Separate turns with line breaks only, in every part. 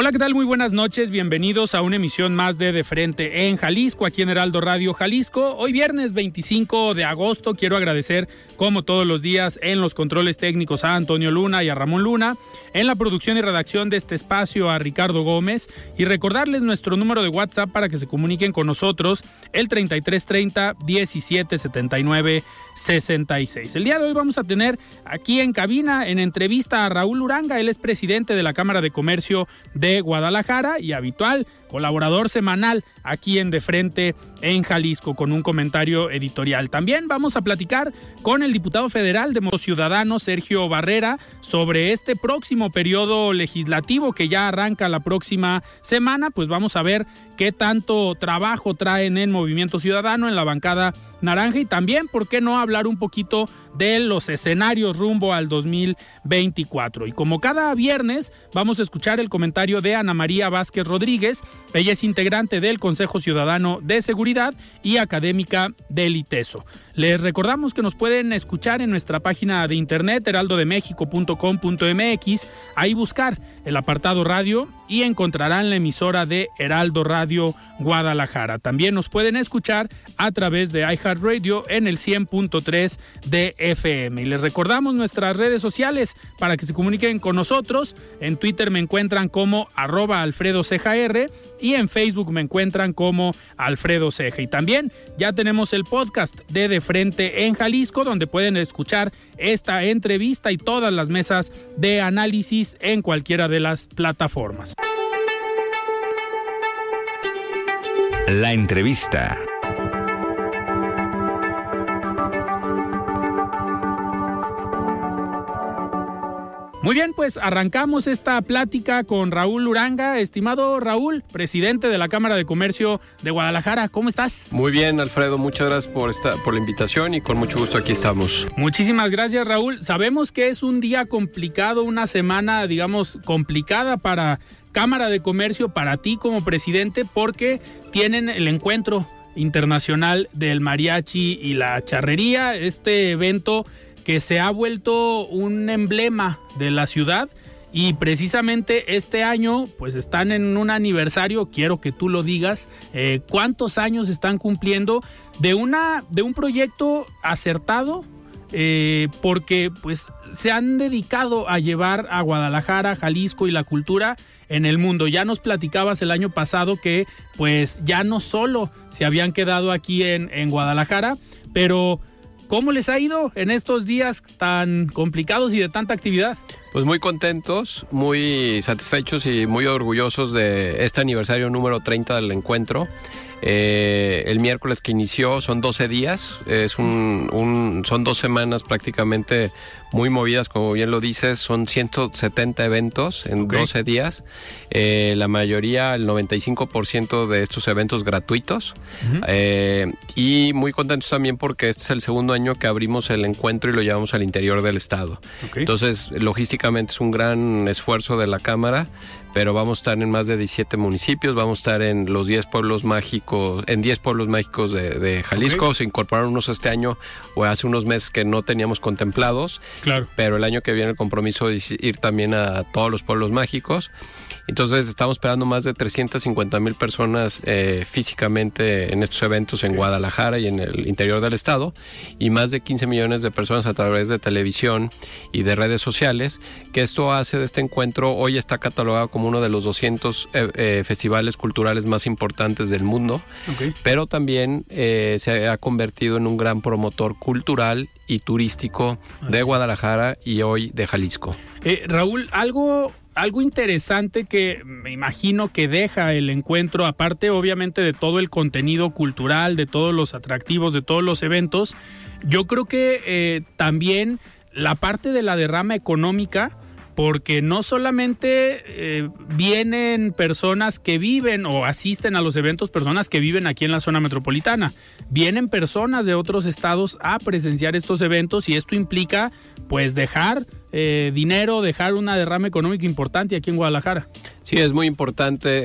Hola, ¿qué tal? Muy buenas noches. Bienvenidos a una emisión más de De Frente en Jalisco, aquí en Heraldo Radio Jalisco. Hoy viernes 25 de agosto quiero agradecer, como todos los días, en los controles técnicos a Antonio Luna y a Ramón Luna, en la producción y redacción de este espacio a Ricardo Gómez y recordarles nuestro número de WhatsApp para que se comuniquen con nosotros, el 3330 1779 66. El día de hoy vamos a tener aquí en cabina, en entrevista a Raúl Uranga, él es presidente de la Cámara de Comercio de Guadalajara y habitual colaborador semanal aquí en De Frente en Jalisco con un comentario editorial. También vamos a platicar con el diputado federal de Modo Ciudadano, Sergio Barrera, sobre este próximo periodo legislativo que ya arranca la próxima semana. Pues vamos a ver qué tanto trabajo traen en Movimiento Ciudadano, en la bancada naranja y también, ¿por qué no hablar un poquito de los escenarios rumbo al 2024? Y como cada viernes, vamos a escuchar el comentario de Ana María Vázquez Rodríguez. Ella es integrante del Consejo Ciudadano de Seguridad y académica del ITESO. Les recordamos que nos pueden escuchar en nuestra página de internet heraldodemexico.com.mx, ahí buscar el apartado radio y encontrarán la emisora de Heraldo Radio Guadalajara. También nos pueden escuchar a través de iHeartRadio en el 100.3 de FM. Y les recordamos nuestras redes sociales para que se comuniquen con nosotros. En Twitter me encuentran como arroba Alfredo y en Facebook me encuentran como Alfredo Ceja. Y también ya tenemos el podcast de De Frente en Jalisco, donde pueden escuchar esta entrevista y todas las mesas de análisis en cualquiera de las plataformas.
La entrevista.
Muy bien, pues arrancamos esta plática con Raúl Uranga. Estimado Raúl, presidente de la Cámara de Comercio de Guadalajara, ¿cómo estás?
Muy bien, Alfredo, muchas gracias por, esta, por la invitación y con mucho gusto aquí estamos.
Muchísimas gracias, Raúl. Sabemos que es un día complicado, una semana, digamos, complicada para Cámara de Comercio, para ti como presidente, porque tienen el encuentro internacional del mariachi y la charrería, este evento que se ha vuelto un emblema de la ciudad y precisamente este año pues están en un aniversario, quiero que tú lo digas, eh, cuántos años están cumpliendo de, una, de un proyecto acertado, eh, porque pues se han dedicado a llevar a Guadalajara, Jalisco y la cultura en el mundo. Ya nos platicabas el año pasado que pues ya no solo se habían quedado aquí en, en Guadalajara, pero ¿Cómo les ha ido en estos días tan complicados y de tanta actividad?
Pues muy contentos, muy satisfechos y muy orgullosos de este aniversario número 30 del encuentro. Eh, el miércoles que inició son 12 días, es un, son dos semanas prácticamente muy movidas, como bien lo dices, son 170 eventos en 12 días. Eh, la mayoría, el 95% de estos eventos gratuitos. Eh, y muy contentos también porque este es el segundo año que abrimos el encuentro y lo llevamos al interior del estado. Entonces, logísticamente es un gran esfuerzo de la Cámara, pero vamos a estar en más de 17 municipios, vamos a estar en los 10 pueblos mágicos, en 10 pueblos mágicos de, Jalisco, se incorporaron unos este año o hace unos meses que no teníamos contemplados,
claro.
pero el año que viene el compromiso es ir también a todos los pueblos mágicos. Entonces estamos esperando más de 350 mil personas eh, físicamente en estos eventos en Guadalajara y en el interior del estado y más de 15 millones de personas a través de televisión y de redes sociales, que esto hace de este encuentro, hoy está catalogado como uno de los 200 eh, eh, festivales culturales más importantes del mundo, pero también se ha convertido en un gran promotor cultural y turístico de Guadalajara y hoy de Jalisco.
Raúl, algo algo interesante que me imagino que deja el encuentro, aparte obviamente de todo el contenido cultural, de todos los atractivos, de todos los eventos, yo creo que eh, también la parte de la derrama económica, porque no solamente eh, vienen personas que viven o asisten a los eventos, personas que viven aquí en la zona metropolitana, vienen personas de otros estados a presenciar estos eventos y esto implica pues dejar eh, dinero, dejar una derrama económica importante aquí en Guadalajara.
Sí, es muy importante. Eh,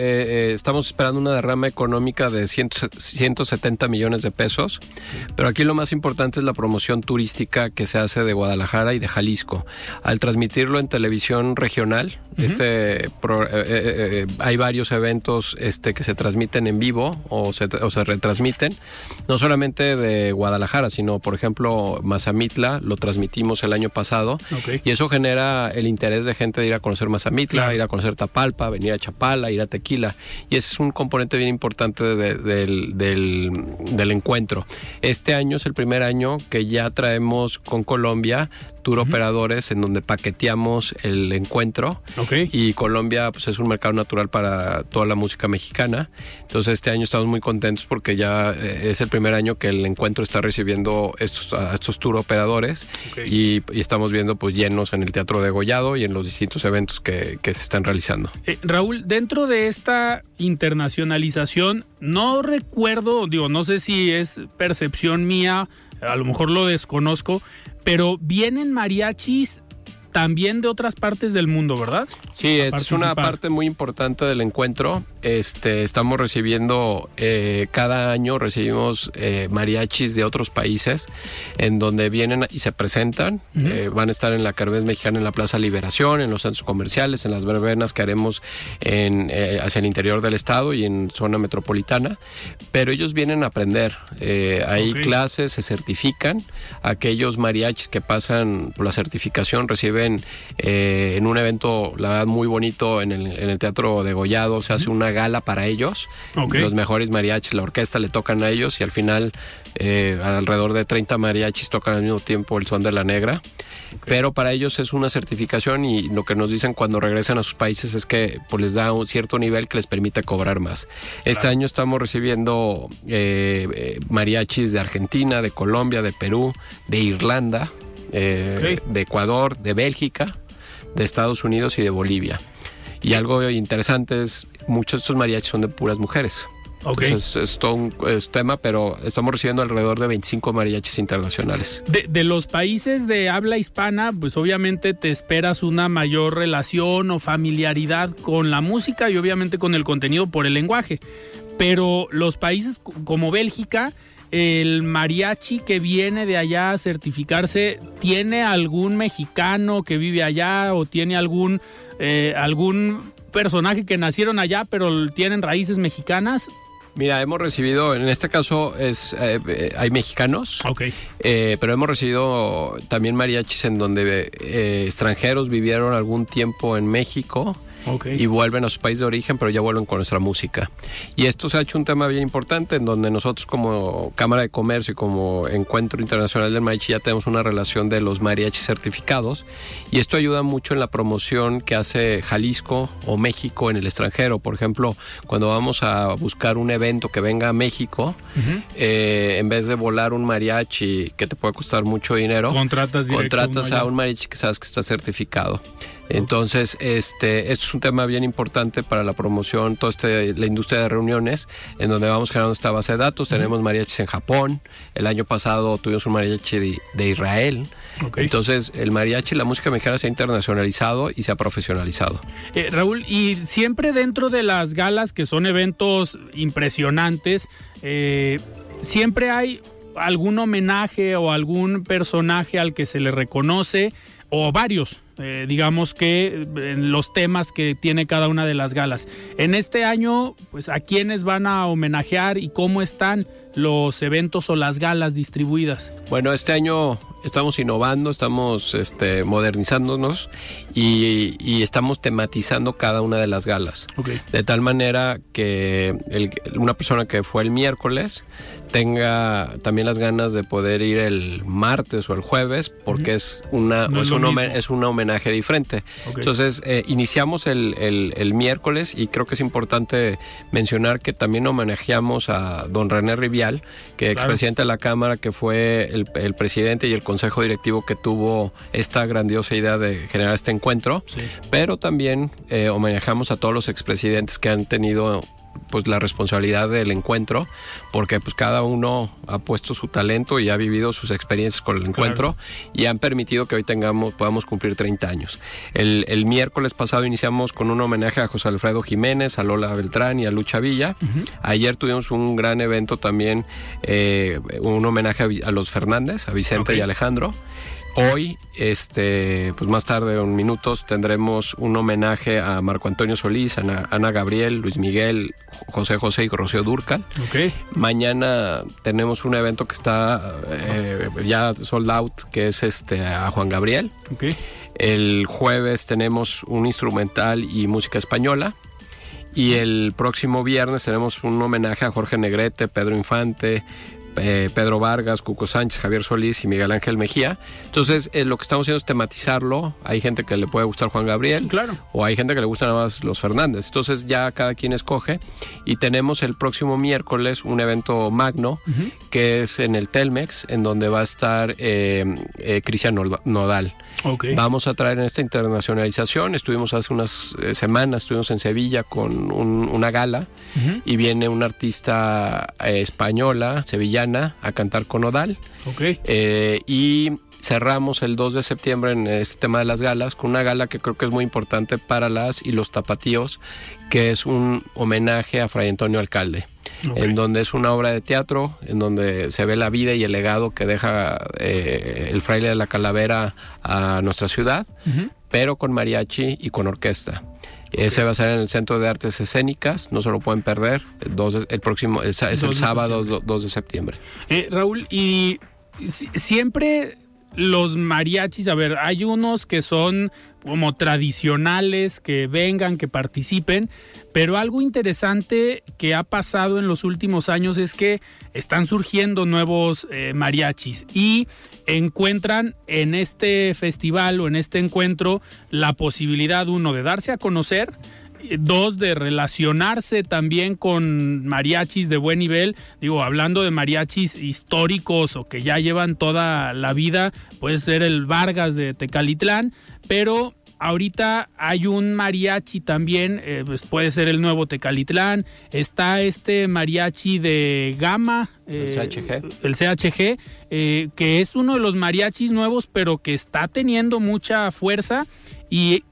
eh, estamos esperando una derrama económica de 170 millones de pesos, pero aquí lo más importante es la promoción turística que se hace de Guadalajara y de Jalisco. Al transmitirlo en televisión regional, este hay varios eventos este, que se transmiten en vivo o se, retransmiten, no solamente de Guadalajara, sino por ejemplo Mazamitla, lo transmitimos el año pasado. Y eso genera el interés de gente de ir a conocer Mazamitla, ir a conocer Tapalpa, venir a Chapala, ir a Tequila. Y ese es un componente bien importante del, del, encuentro. Este año es el primer año que ya traemos con Colombia tour operadores en donde paqueteamos el encuentro. Y Colombia pues, es un mercado natural para toda la música mexicana. Entonces este año estamos muy contentos porque ya eh, es el primer año que el encuentro está recibiendo estos, a estos tour operadores y, estamos viendo pues llenos en el Teatro de Gollado y en los distintos eventos que, se están realizando.
Eh, Raúl, dentro de esta internacionalización, no recuerdo, digo, no sé si es percepción mía, a lo mejor lo desconozco, pero vienen mariachis también de otras partes del mundo, ¿verdad?
Sí, es una parte muy importante del encuentro. Este, estamos recibiendo, eh, cada año recibimos eh, mariachis de otros países en donde vienen y se presentan. Eh, van a estar en la Carmes Mexicana en la Plaza Liberación, en los centros comerciales, en las verbenas que haremos en, hacia el interior del estado y en zona metropolitana. Pero ellos vienen a aprender. hay clases, se certifican. Aquellos mariachis que pasan por la certificación reciben en un evento, la verdad, muy bonito en el, Teatro de Gollado. Se hace una gala para ellos. Los mejores mariachis, la orquesta le tocan a ellos y al final eh, alrededor de 30 mariachis tocan al mismo tiempo el son de la negra. Pero para ellos es una certificación y lo que nos dicen cuando regresan a sus países es que pues, les da un cierto nivel que les permite cobrar más. Este año estamos recibiendo eh, mariachis de Argentina, de Colombia, de Perú, de Irlanda, eh, de Ecuador, de Bélgica, de Estados Unidos y de Bolivia. Y algo interesante es, muchos de estos mariachis son de puras mujeres. es todo un tema, pero estamos recibiendo alrededor de 25 mariachis internacionales.
De, de, los países de habla hispana, pues obviamente te esperas una mayor relación o familiaridad con la música y obviamente con el contenido por el lenguaje. Pero los países como Bélgica, el mariachi que viene de allá a certificarse, ¿tiene algún mexicano que vive allá o tiene algún, eh, algún personaje que nacieron allá pero tienen raíces mexicanas?
Mira, hemos recibido, en este caso es eh, eh, hay mexicanos,
okay.
pero hemos recibido también mariachis en donde extranjeros vivieron algún tiempo en México y vuelven a su país de origen, pero ya vuelven con nuestra música. Y esto se ha hecho un tema bien importante en donde nosotros como Cámara de Comercio y como Encuentro Internacional del Mariachi ya tenemos una relación de los mariachis certificados y esto ayuda mucho en la promoción que hace Jalisco o México en el extranjero. Por ejemplo, cuando vamos a buscar un evento que venga a México, eh, en vez de volar un mariachi que te puede costar mucho dinero,
contratas,
contratas a un mariachi que sabes que está certificado. Entonces, este, esto es un tema bien importante para la promoción, toda este, la industria de reuniones, en donde vamos generando esta base de datos. Tenemos mariachis en Japón. El año pasado tuvimos un mariachi de, de Israel. Entonces, el mariachi, la música mexicana se ha internacionalizado y se ha profesionalizado.
Eh, Raúl, y siempre dentro de las galas, que son eventos impresionantes, eh, siempre hay algún homenaje o algún personaje al que se le reconoce, o varios, eh, digamos que en los temas que tiene cada una de las galas. En este año, pues a quiénes van a homenajear y cómo están los eventos o las galas distribuidas.
Bueno, este año estamos innovando, estamos este, modernizándonos y, estamos tematizando cada una de las galas. De tal manera que una persona que fue el miércoles tenga también las ganas de poder ir el martes o el jueves porque es una es, un es, un homenaje diferente. Entonces eh, iniciamos el, el, miércoles y creo que es importante mencionar que también homenajeamos a don René Rivial, que es expresidente de la Cámara, que fue el, el, presidente y el consejo directivo que tuvo esta grandiosa idea de generar este encuentro, pero también eh, homenajeamos a todos los expresidentes que han tenido pues la responsabilidad del encuentro, porque pues cada uno ha puesto su talento y ha vivido sus experiencias con el encuentro y han permitido que hoy tengamos, podamos cumplir 30 años. El, miércoles pasado iniciamos con un homenaje a José Alfredo Jiménez, a Lola Beltrán y a Lucha Villa. Ayer tuvimos un gran evento también, eh, un homenaje a, los Fernández, a Vicente y Alejandro. Hoy, este, pues más tarde, en minutos, tendremos un homenaje a Marco Antonio Solís, Ana, Ana Gabriel, Luis Miguel, José José y Rocío Durcal.
Okay.
Mañana tenemos un evento que está eh, ya sold out, que es este a Juan Gabriel.
Okay.
El jueves tenemos un instrumental y música española. Y el próximo viernes tenemos un homenaje a Jorge Negrete, Pedro Infante, eh, Pedro Vargas, Cuco Sánchez, Javier Solís y Miguel Ángel Mejía. Entonces, eh, lo que estamos haciendo es tematizarlo. Hay gente que le puede gustar Juan Gabriel.
claro.
O hay gente que le gusta nada más los Fernández. Entonces, ya cada quien escoge. Y tenemos el próximo miércoles un evento magno, que es en el Telmex, en donde va a estar eh, Cristian Nodal. Vamos a traer en esta internacionalización. Estuvimos hace unas semanas, estuvimos en Sevilla con una gala y viene una artista española, sevillana a cantar con Odal. Eh, y cerramos el 2 de septiembre en este tema de las galas con una gala que creo que es muy importante para las y los tapatíos, que es un homenaje a Fray Antonio Alcalde. en donde es una obra de teatro, en donde se ve la vida y el legado que deja eh, el fraile de la calavera a nuestra ciudad, pero con mariachi y con orquesta. Ese va a ser en el Centro de Artes Escénicas, no se lo pueden perder. El, el próximo es, el sábado 2 de septiembre.
Eh, Raúl, y siempre los mariachis, a ver, hay unos que son como tradicionales, que vengan, que participen, pero algo interesante que ha pasado en los últimos años es que están surgiendo nuevos eh, mariachis y encuentran en este festival o en este encuentro la posibilidad, uno, de darse a conocer, dos, de relacionarse también con mariachis de buen nivel. Digo, hablando de mariachis históricos o que ya llevan toda la vida, puede ser el Vargas de Tecalitlán, pero ahorita hay un mariachi también, eh, pues puede ser el nuevo Tecalitlán, está este mariachi de Gama,
el CHG,
el CHG eh, que es uno de los mariachis nuevos, pero que está teniendo mucha fuerza y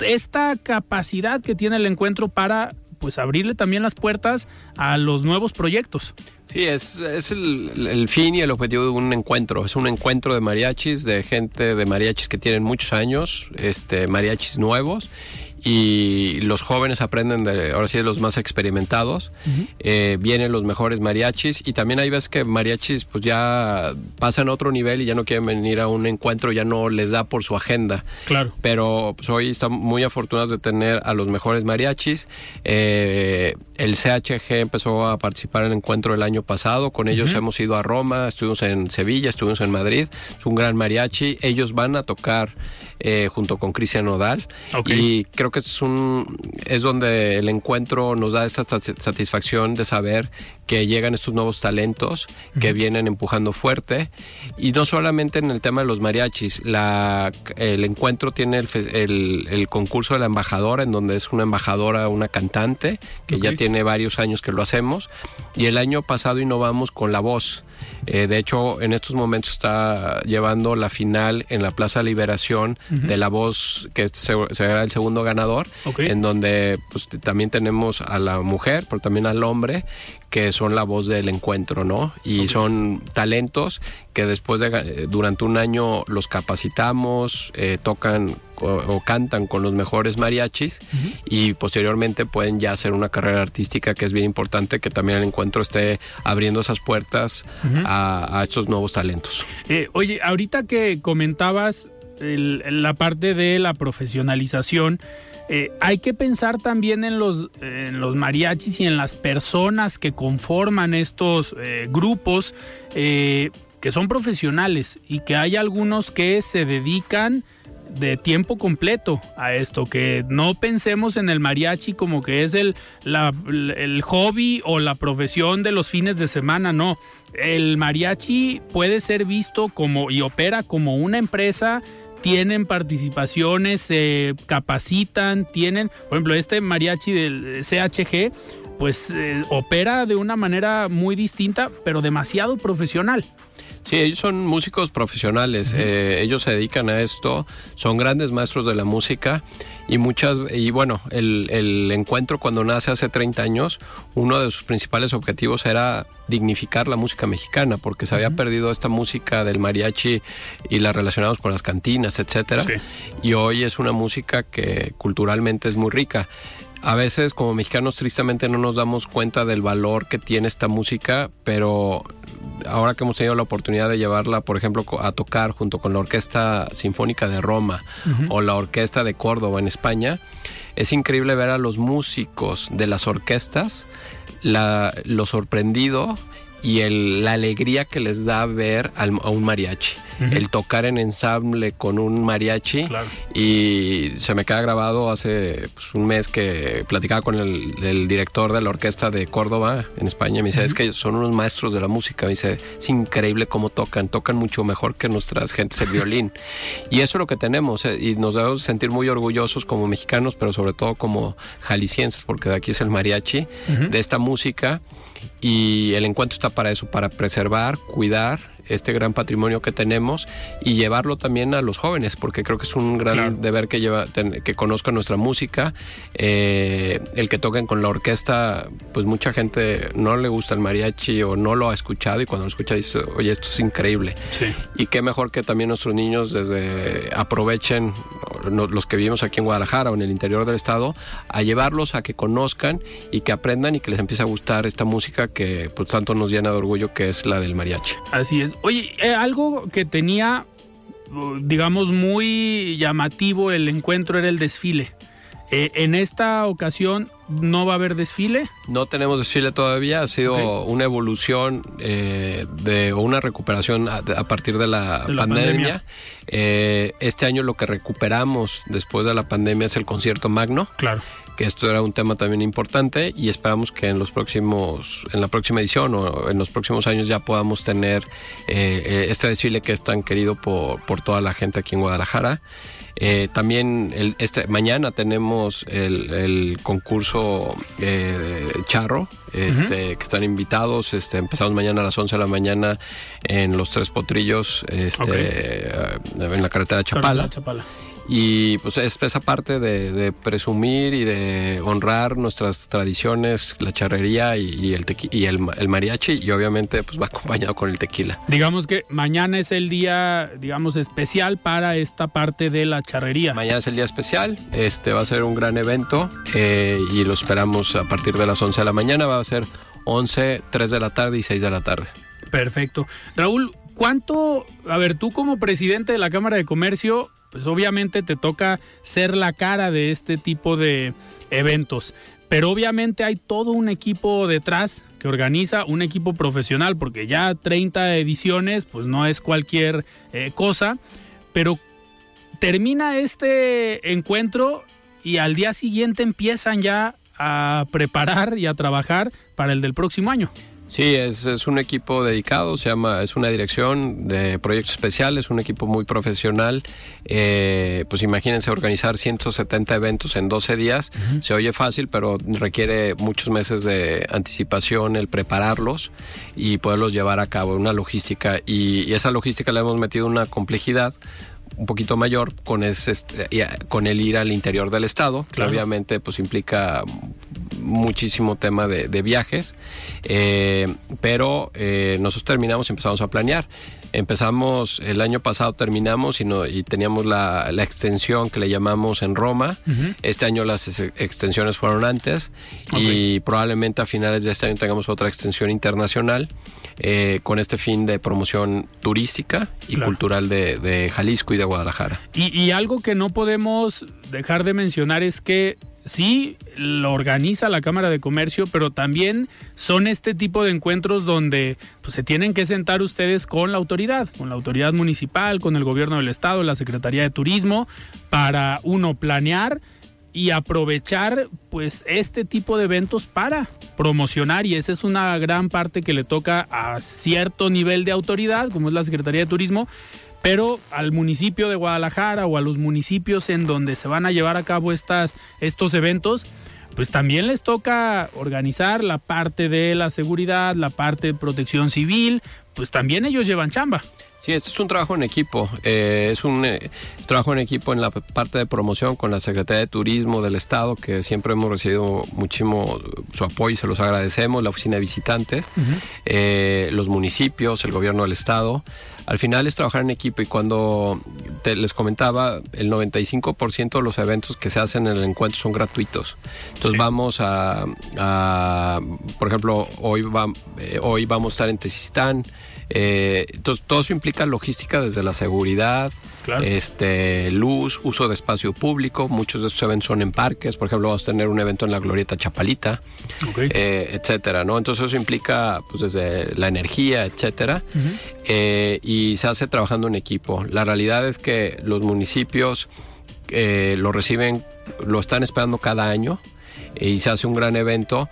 esta capacidad que tiene el encuentro para pues abrirle también las puertas a los nuevos proyectos.
Sí, es, es el, el, fin y el objetivo de un encuentro. Es un encuentro de mariachis, de gente de mariachis que tienen muchos años, este, mariachis nuevos y los jóvenes aprenden de, ahora sí, de los más experimentados. Eh, vienen los mejores mariachis y también hay veces que mariachis pues ya pasan a otro nivel y ya no quieren venir a un encuentro, ya no les da por su agenda.
Claro.
Pero pues, hoy estamos muy afortunados de tener a los mejores mariachis. Eh, el CHG empezó a participar en el encuentro el año pasado. Con ellos hemos ido a Roma, estuvimos en Sevilla, estuvimos en Madrid. Es un gran mariachi. Ellos van a tocar eh, junto con Cristian Nodal. Y creo que es un es donde el encuentro nos da esta satisfacción de saber que llegan estos nuevos talentos que vienen empujando fuerte. Y no solamente en el tema de los mariachis la, el encuentro tiene el, el, concurso de la embajadora en donde es una embajadora una cantante que ya tiene varios años que lo hacemos. Y el año pasado innovamos con la voz. Eh, de hecho, en estos momentos está llevando la final en la Plaza Liberación de La Voz, que será el segundo ganador, en donde pues, también tenemos a la mujer, pero también al hombre, que son la voz del encuentro, ¿no? Y son talentos que después de durante un año los capacitamos, eh, tocan o, cantan con los mejores mariachis y posteriormente pueden ya hacer una carrera artística que es bien importante que también el encuentro esté abriendo esas puertas a, estos nuevos talentos.
Eh, oye, ahorita que comentabas la parte de la profesionalización, eh, hay que pensar también en los, mariachis y en las personas que conforman estos eh, grupos eh, que son profesionales y que hay algunos que se dedican de tiempo completo a esto, que no pensemos en el mariachi como que es el, el hobby o la profesión de los fines de semana, no. El mariachi puede ser visto como y opera como una empresa tienen participaciones, se capacitan, tienen, por ejemplo, este mariachi del CHG, pues eh, opera de una manera muy distinta, pero demasiado profesional.
Sí, ellos son músicos profesionales, eh, ellos se dedican a esto, son grandes maestros de la música y muchas y bueno, el, encuentro cuando nace hace 30 años, uno de sus principales objetivos era dignificar la música mexicana, porque se había perdido esta música del mariachi y la relacionados con las cantinas, etcétera. Y hoy es una música que culturalmente es muy rica a veces como mexicanos tristemente no nos damos cuenta del valor que tiene esta música, pero ahora que hemos tenido la oportunidad de llevarla, por ejemplo, a tocar junto con la Orquesta Sinfónica de Roma o la Orquesta de Córdoba en España, es increíble ver a los músicos de las orquestas, lo sorprendido y la alegría que les da ver a un mariachi el tocar en ensamble con un mariachi. Y se me queda grabado hace pues, un mes que platicaba con el, director de la orquesta de Córdoba en España. Me dice, es que son unos maestros de la música. Me dice, es increíble cómo tocan. Tocan mucho mejor que nuestras gentes el violín. y eso es lo que tenemos. Eh, y nos debemos sentir muy orgullosos como mexicanos, pero sobre todo como jaliscienses, porque de aquí es el mariachi, de esta música. Y el encuentro está para eso, para preservar, cuidar este gran patrimonio que tenemos y llevarlo también a los jóvenes, porque creo que es un gran deber que, lleva, que conozcan nuestra música, eh, el que toquen con la orquesta, pues mucha gente no le gusta el mariachi o no lo ha escuchado y cuando lo escucha dice, oye, esto es increíble. Y qué mejor que también nuestros niños desde aprovechen los que vivimos aquí en Guadalajara o en el interior del estado, a llevarlos a que conozcan y que aprendan y que les empiece a gustar esta música que pues tanto nos llena de orgullo que es la del mariachi.
Así es. Oye, eh, algo que tenía, digamos, muy llamativo el encuentro era el desfile. Eh, en esta ocasión no va a haber desfile.
No tenemos desfile todavía, ha sido una evolución eh, de una recuperación a, partir de la, pandemia. este año lo que recuperamos después de la pandemia es el concierto magno.
Claro
que esto era un tema también importante y esperamos que en los próximos, en la próxima edición o en los próximos años ya podamos tener eh, eh, este desfile que es tan querido por, por toda la gente aquí en Guadalajara. Eh, también el, este, mañana tenemos el, concurso charro, este, que están invitados. Este, empezamos mañana a las 11 de la mañana en los Tres Potrillos, este, en la carretera Chapala. Chapala. Y pues es esa parte de, presumir y de honrar nuestras tradiciones, la charrería y, el, y el, mariachi y obviamente pues va acompañado con el tequila.
Digamos que mañana es el día, digamos, especial para esta parte de la charrería.
Mañana es el día especial, este va a ser un gran evento eh, y lo esperamos a partir de las 11 de la mañana, va a ser 11, 3 de la tarde y 6 de la tarde.
Perfecto. Raúl, ¿cuánto, a ver, tú como presidente de la Cámara de Comercio, pues obviamente te toca ser la cara de este tipo de eventos. Pero obviamente hay todo un equipo detrás que organiza, un equipo profesional, porque ya 30 ediciones, pues no es cualquier eh, cosa. Pero termina este encuentro y al día siguiente empiezan ya a preparar y a trabajar para el del próximo año.
Sí, es, es, un equipo dedicado, se llama, es una dirección de proyectos especiales, un equipo muy profesional. Eh, pues imagínense organizar 170 eventos en 12 días. Se oye fácil, pero requiere muchos meses de anticipación el prepararlos y poderlos llevar a cabo, una logística. Y, y esa logística le hemos metido una complejidad un poquito mayor con, ese, con el ir al interior del estado, que obviamente pues implica muchísimo tema de, viajes, eh, pero eh, nosotros terminamos y empezamos a planear. Empezamos el año pasado, terminamos y, no, y teníamos la, extensión que le llamamos en Roma. Este año las extensiones fueron antes y probablemente a finales de este año tengamos otra extensión internacional eh, con este fin de promoción turística y cultural de, Jalisco y de Guadalajara.
Y, y algo que no podemos dejar de mencionar es que sí lo organiza la Cámara de Comercio, pero también son este tipo de encuentros donde pues, se tienen que sentar ustedes con la autoridad, con la autoridad municipal, con el gobierno del estado, la Secretaría de Turismo, para uno planear y aprovechar pues este tipo de eventos para promocionar. Y esa es una gran parte que le toca a cierto nivel de autoridad como es la Secretaría de Turismo pero al municipio de Guadalajara o a los municipios en donde se van a llevar a cabo estas, estos eventos, pues también les toca organizar la parte de la seguridad, la parte de protección civil, pues también ellos llevan chamba.
Sí, esto es un trabajo en equipo. Eh, es un eh, trabajo en equipo en la parte de promoción con la Secretaría de Turismo del Estado, que siempre hemos recibido muchísimo su apoyo y se los agradecemos, la Oficina de Visitantes, eh, los municipios, el gobierno del Estado. Al final es trabajar en equipo y cuando les comentaba, el 95% de los eventos que se hacen en el encuentro son gratuitos. Entonces vamos a, por ejemplo, hoy, va, hoy vamos a estar en Tezistán. Eh, entonces, todo eso implica logística desde la seguridad, este, luz, uso de espacio público. Muchos de estos eventos son en parques. Por ejemplo, vamos a tener un evento en la Glorieta Chapalita, eh, etcétera. ¿no? Entonces, eso implica pues, desde la energía, etcétera. Eh, y se hace trabajando en equipo. La realidad es que los municipios lo reciben, lo están esperando cada año y se hace un gran evento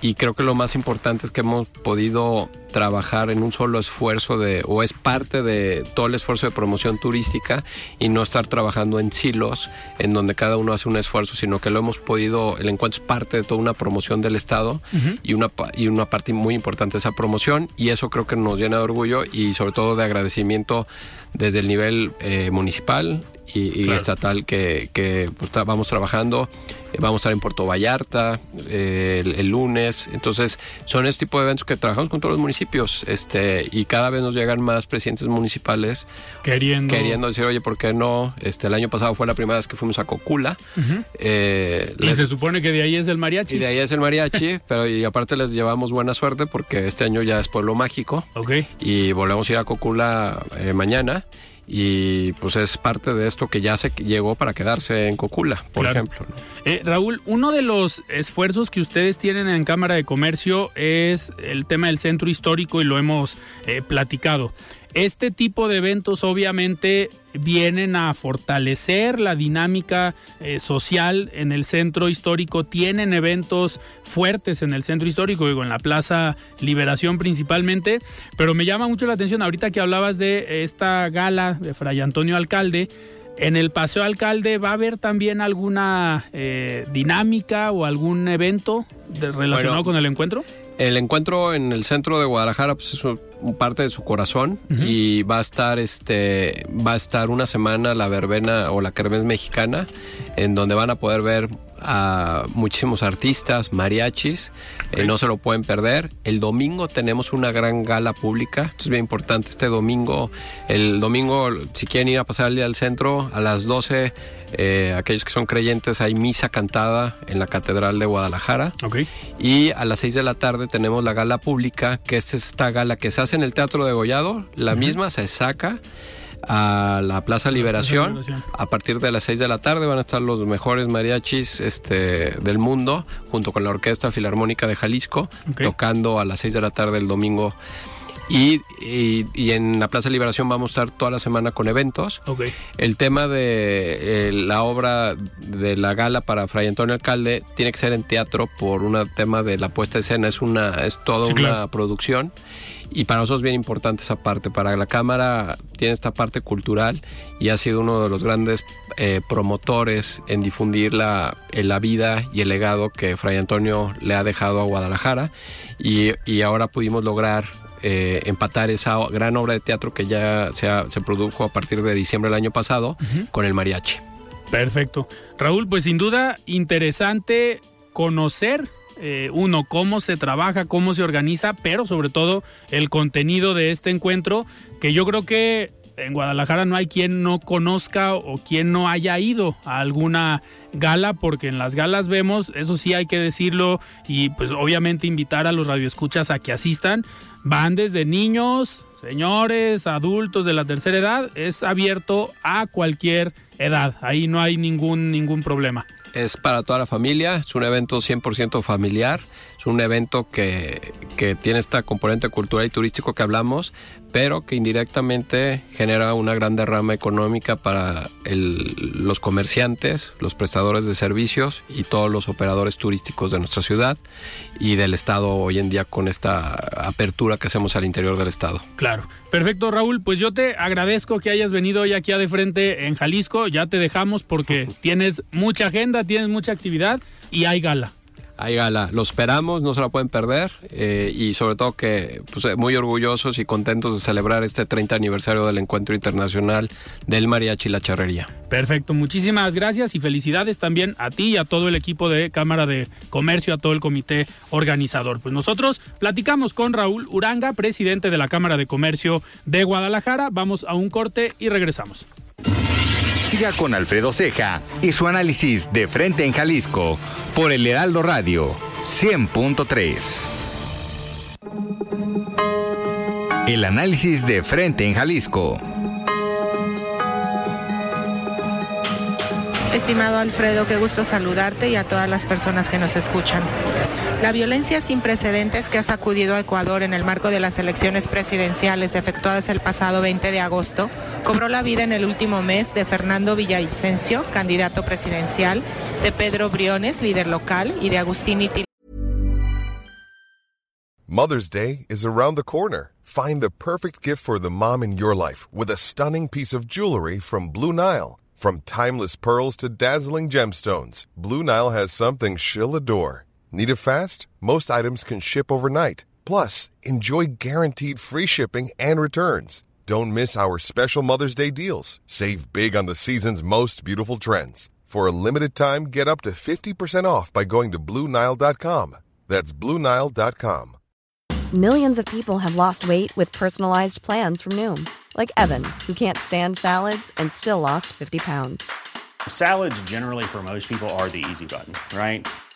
y creo que lo más importante es que hemos podido trabajar en un solo esfuerzo de, o es parte de todo el esfuerzo de promoción turística y no estar trabajando en silos en donde cada uno hace un esfuerzo, sino que lo hemos podido, el encuentro es parte de toda una promoción del Estado y, una, y una parte muy importante de esa promoción y eso creo que nos llena de orgullo y sobre todo de agradecimiento desde el nivel eh, municipal, y, estatal que, que pues, vamos trabajando. Eh, vamos a estar en Puerto Vallarta eh, el, lunes. Entonces, son este tipo de eventos que trabajamos con todos los municipios. Este, y cada vez nos llegan más presidentes municipales
queriendo,
queriendo decir, oye, ¿por qué no? Este, el año pasado fue la primera vez que fuimos a Cocula.
Eh, y se supone que de ahí es el mariachi.
Y de ahí es el mariachi, pero y aparte les llevamos buena suerte porque este año ya es Pueblo Mágico.
Ok.
Y volvemos a ir a Cocula mañana y pues es parte de esto que ya se llegó para quedarse en Cocula, por ejemplo.
Eh, Raúl, uno de los esfuerzos que ustedes tienen en Cámara de Comercio es el tema del centro histórico y lo hemos eh, platicado. Este tipo de eventos obviamente vienen a fortalecer la dinámica eh, social en el centro histórico, tienen eventos fuertes en el centro histórico, digo, en la Plaza Liberación principalmente, pero me llama mucho la atención ahorita que hablabas de esta gala de Fray Antonio Alcalde, en el Paseo Alcalde va a haber también alguna eh, dinámica o algún evento relacionado con el encuentro.
El encuentro en el centro de Guadalajara pues, es parte de su corazón y va a estar este va a estar una semana la verbena o la kermés mexicana en donde van a poder ver a muchísimos artistas, mariachis, eh, no se lo pueden perder. El domingo tenemos una gran gala pública, esto es bien importante, este domingo, el domingo, si quieren ir a pasar el día al centro, a las 12, eh, aquellos que son creyentes, hay misa cantada en la Catedral de Guadalajara. Y a las 6 de la tarde tenemos la gala pública, que es esta gala que se hace en el Teatro de Gollado, la misma se saca a la Plaza Liberación. A partir de las 6 de la tarde van a estar los mejores mariachis este, del mundo, junto con la Orquesta Filarmónica de Jalisco, tocando a las 6 de la tarde el domingo. Y, y, en la Plaza Liberación vamos a estar toda la semana con eventos. El tema de eh, la obra de la gala para Fray Antonio Alcalde tiene que ser en teatro por un tema de la puesta de escena. Es, una, es toda una producción y para nosotros es bien importante esa parte. Para la Cámara tiene esta parte cultural y ha sido uno de los grandes eh, promotores en difundir la, la, vida y el legado que Fray Antonio le ha dejado a Guadalajara y, y ahora pudimos lograr eh, empatar esa gran obra de teatro que ya se, se produjo a partir de diciembre del año pasado con el mariachi.
Perfecto. Raúl, pues sin duda interesante conocer eh, uno, cómo se trabaja, cómo se organiza, pero sobre todo el contenido de este encuentro, que yo creo que en Guadalajara no hay quien no conozca o quien no haya ido a alguna gala, porque en las galas vemos, eso sí hay que decirlo, y pues obviamente invitar a los radioescuchas a que asistan, van desde niños, señores, adultos de la tercera edad, es abierto a cualquier edad, ahí no hay ningún, ningún problema.
Es para toda la familia, es un evento 100% familiar, es un evento que, que tiene esta componente cultural y turístico que hablamos, pero que indirectamente genera una gran derrama económica para los comerciantes, los prestadores de servicios y todos los operadores turísticos de nuestra ciudad y del Estado hoy en día con esta apertura que hacemos al interior del Estado.
Claro. Perfecto, Raúl. Pues yo te agradezco que hayas venido hoy aquí a de frente en Jalisco. Ya te dejamos porque tienes mucha agenda, tienes mucha actividad y hay gala.
Hay gala, lo esperamos, no se la pueden perder eh, y sobre todo que pues, eh, muy orgullosos y contentos de celebrar este 30 aniversario del Encuentro Internacional del Mariachi La Charrería.
Perfecto, muchísimas gracias y felicidades también a ti y a todo el equipo de Cámara de Comercio, a todo el comité organizador. Pues nosotros platicamos con Raúl Uranga, presidente de la Cámara de Comercio de Guadalajara. Vamos a un corte y regresamos.
Siga con Alfredo Ceja y su análisis de frente en Jalisco por el Heraldo Radio 100.3. El análisis de frente en Jalisco.
Estimado Alfredo, qué gusto saludarte y a todas las personas que nos escuchan. La violencia sin precedentes que ha sacudido a Ecuador en el marco de las elecciones presidenciales efectuadas el pasado 20 de agosto cobró la vida en el último mes de Fernando Villavicencio, candidato presidencial, de Pedro Briones, líder local, y de Agustín Itil.
Mother's Day is around the corner. Find the perfect gift for the mom in your life with a stunning piece of jewelry from Blue Nile. From timeless pearls to dazzling gemstones, Blue Nile has something she'll adore. Need it fast? Most items can ship overnight. Plus, enjoy guaranteed free shipping and returns. Don't miss our special Mother's Day deals. Save big on the season's most beautiful trends. For a limited time, get up to 50% off by going to Bluenile.com. That's Bluenile.com.
Millions of people have lost weight with personalized plans from Noom, like Evan, who can't stand salads and still lost 50 pounds.
Salads, generally, for most people, are the easy button, right?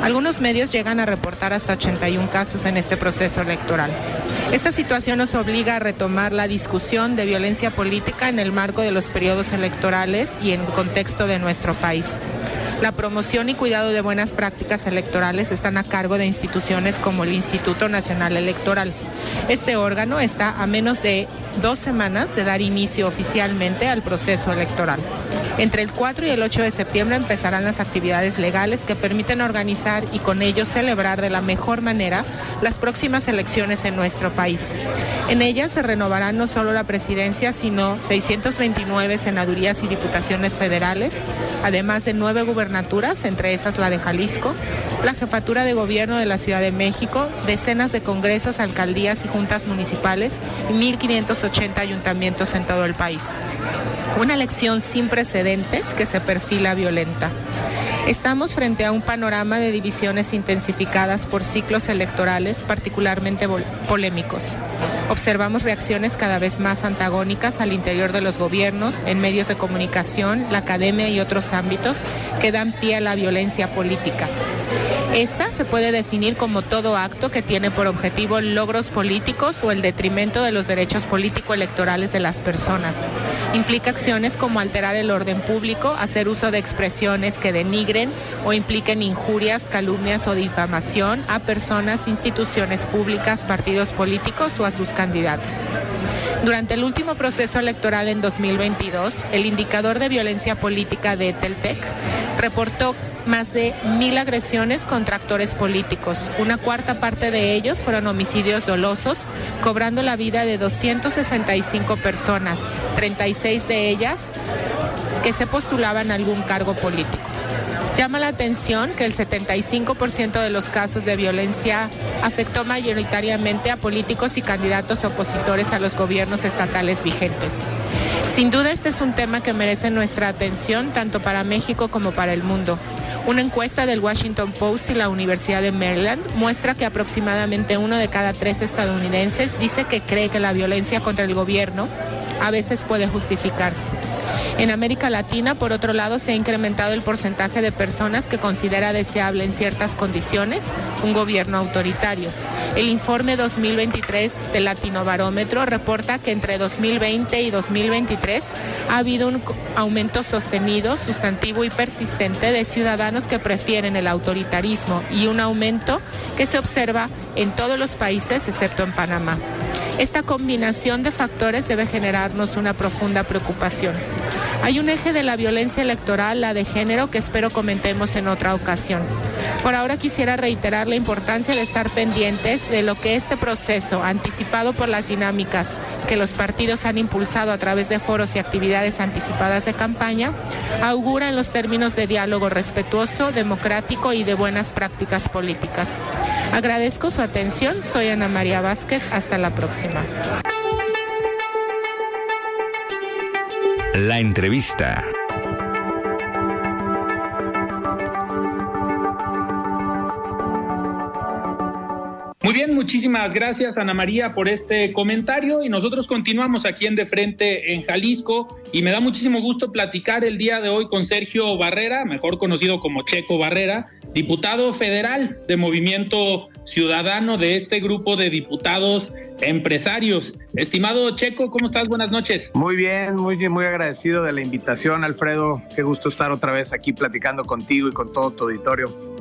Algunos medios llegan a reportar hasta 81 casos en este proceso electoral. Esta situación nos obliga a retomar la discusión de violencia política en el marco de los periodos electorales y en contexto de nuestro país. La promoción y cuidado de buenas prácticas electorales están a cargo de instituciones como el Instituto Nacional Electoral. Este órgano está a menos de dos semanas de dar inicio oficialmente al proceso electoral. Entre el 4 y el 8 de septiembre empezarán las actividades legales que permiten organizar y con ello celebrar de la mejor manera las próximas elecciones en nuestro país. En ellas se renovarán no solo la presidencia, sino 629 senadurías y diputaciones federales, además de nueve gubernaturas, entre esas la de Jalisco, la jefatura de gobierno de la Ciudad de México, decenas de congresos, alcaldías y juntas municipales y 1.580 ayuntamientos en todo el país. Una elección sin precedentes que se perfila violenta. Estamos frente a un panorama de divisiones intensificadas por ciclos electorales particularmente polémicos. Observamos reacciones cada vez más antagónicas al interior de los gobiernos, en medios de comunicación, la academia y otros ámbitos que dan pie a la violencia política. Esta se puede definir como todo acto que tiene por objetivo logros políticos o el detrimento de los derechos político-electorales de las personas. Implica acciones como alterar el orden público, hacer uso de expresiones que denigren o impliquen injurias, calumnias o difamación a personas, instituciones públicas, partidos políticos o a sus candidatos. Durante el último proceso electoral en 2022, el indicador de violencia política de Teltec reportó más de mil agresiones contra actores políticos. Una cuarta parte de ellos fueron homicidios dolosos, cobrando la vida de 265 personas, 36 de ellas que se postulaban a algún cargo político. Llama la atención que el 75% de los casos de violencia afectó mayoritariamente a políticos y candidatos opositores a los gobiernos estatales vigentes. Sin duda este es un tema que merece nuestra atención tanto para México como para el mundo. Una encuesta del Washington Post y la Universidad de Maryland muestra que aproximadamente uno de cada tres estadounidenses dice que cree que la violencia contra el gobierno a veces puede justificarse. En América Latina, por otro lado, se ha incrementado el porcentaje de personas que considera deseable en ciertas condiciones un gobierno autoritario. El informe 2023 del Latino Barómetro reporta que entre 2020 y 2023 ha habido un aumento sostenido, sustantivo y persistente de ciudadanos que prefieren el autoritarismo y un aumento que se observa en todos los países excepto en Panamá. Esta combinación de factores debe generarnos una profunda preocupación. Hay un eje de la violencia electoral, la de género, que espero comentemos en otra ocasión. Por ahora quisiera reiterar la importancia de estar pendientes de lo que este proceso, anticipado por las dinámicas que los partidos han impulsado a través de foros y actividades anticipadas de campaña, augura en los términos de diálogo respetuoso, democrático y de buenas prácticas políticas. Agradezco su atención. Soy Ana María Vázquez. Hasta la próxima.
La entrevista.
Muy bien, muchísimas gracias Ana María por este comentario y nosotros continuamos aquí en De Frente en Jalisco y me da muchísimo gusto platicar el día de hoy con Sergio Barrera, mejor conocido como Checo Barrera, diputado federal de Movimiento Ciudadano de este grupo de diputados empresarios. Estimado Checo, ¿cómo estás? Buenas noches.
Muy bien, muy bien, muy agradecido de la invitación, Alfredo. Qué gusto estar otra vez aquí platicando contigo y con todo tu auditorio.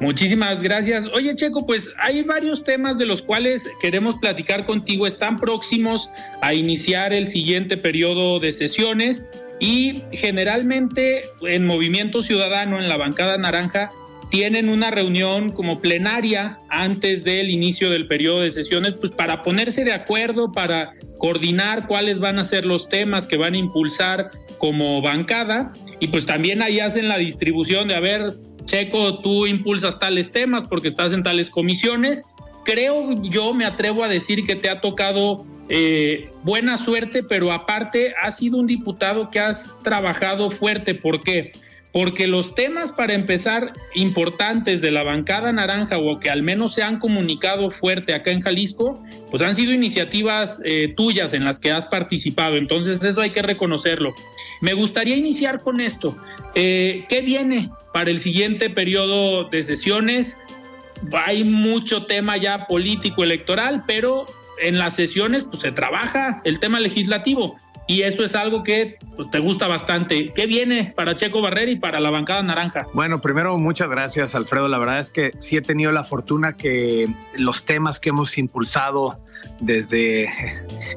Muchísimas gracias. Oye, Checo, pues hay varios temas de los cuales queremos platicar contigo. Están próximos a iniciar el siguiente periodo de sesiones y generalmente en Movimiento Ciudadano, en la bancada naranja, tienen una reunión como plenaria antes del inicio del periodo de sesiones, pues para ponerse de acuerdo, para coordinar cuáles van a ser los temas que van a impulsar como bancada y pues también ahí hacen la distribución de a ver Checo, tú impulsas tales temas porque estás en tales comisiones. Creo yo, me atrevo a decir que te ha tocado eh, buena suerte, pero aparte has sido un diputado que has trabajado fuerte. ¿Por qué? Porque los temas, para empezar, importantes de la bancada naranja o que al menos se han comunicado fuerte acá en Jalisco, pues han sido iniciativas eh, tuyas en las que has participado. Entonces eso hay que reconocerlo. Me gustaría iniciar con esto. Eh, ¿Qué viene para el siguiente periodo de sesiones? Hay mucho tema ya político electoral, pero en las sesiones pues, se trabaja el tema legislativo y eso es algo que pues, te gusta bastante. ¿Qué viene para Checo Barrera y para la bancada naranja?
Bueno, primero muchas gracias Alfredo. La verdad es que sí he tenido la fortuna que los temas que hemos impulsado desde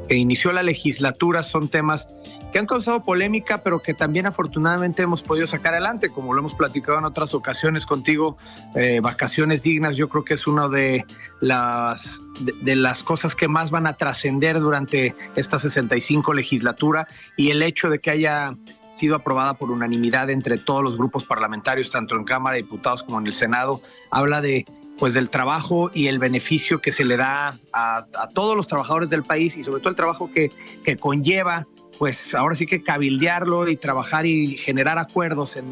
que inició la legislatura son temas que han causado polémica, pero que también afortunadamente hemos podido sacar adelante, como lo hemos platicado en otras ocasiones contigo. Eh, vacaciones dignas, yo creo que es una de las, de, las cosas que más van a trascender durante esta 65 legislatura y el hecho de que haya sido aprobada por unanimidad entre todos los grupos parlamentarios, tanto en Cámara de Diputados como en el Senado, habla de pues del trabajo y el beneficio que se le da a, a, todos los trabajadores del país y sobre todo el trabajo que, que conlleva pues ahora sí que cabildearlo y trabajar y generar acuerdos en,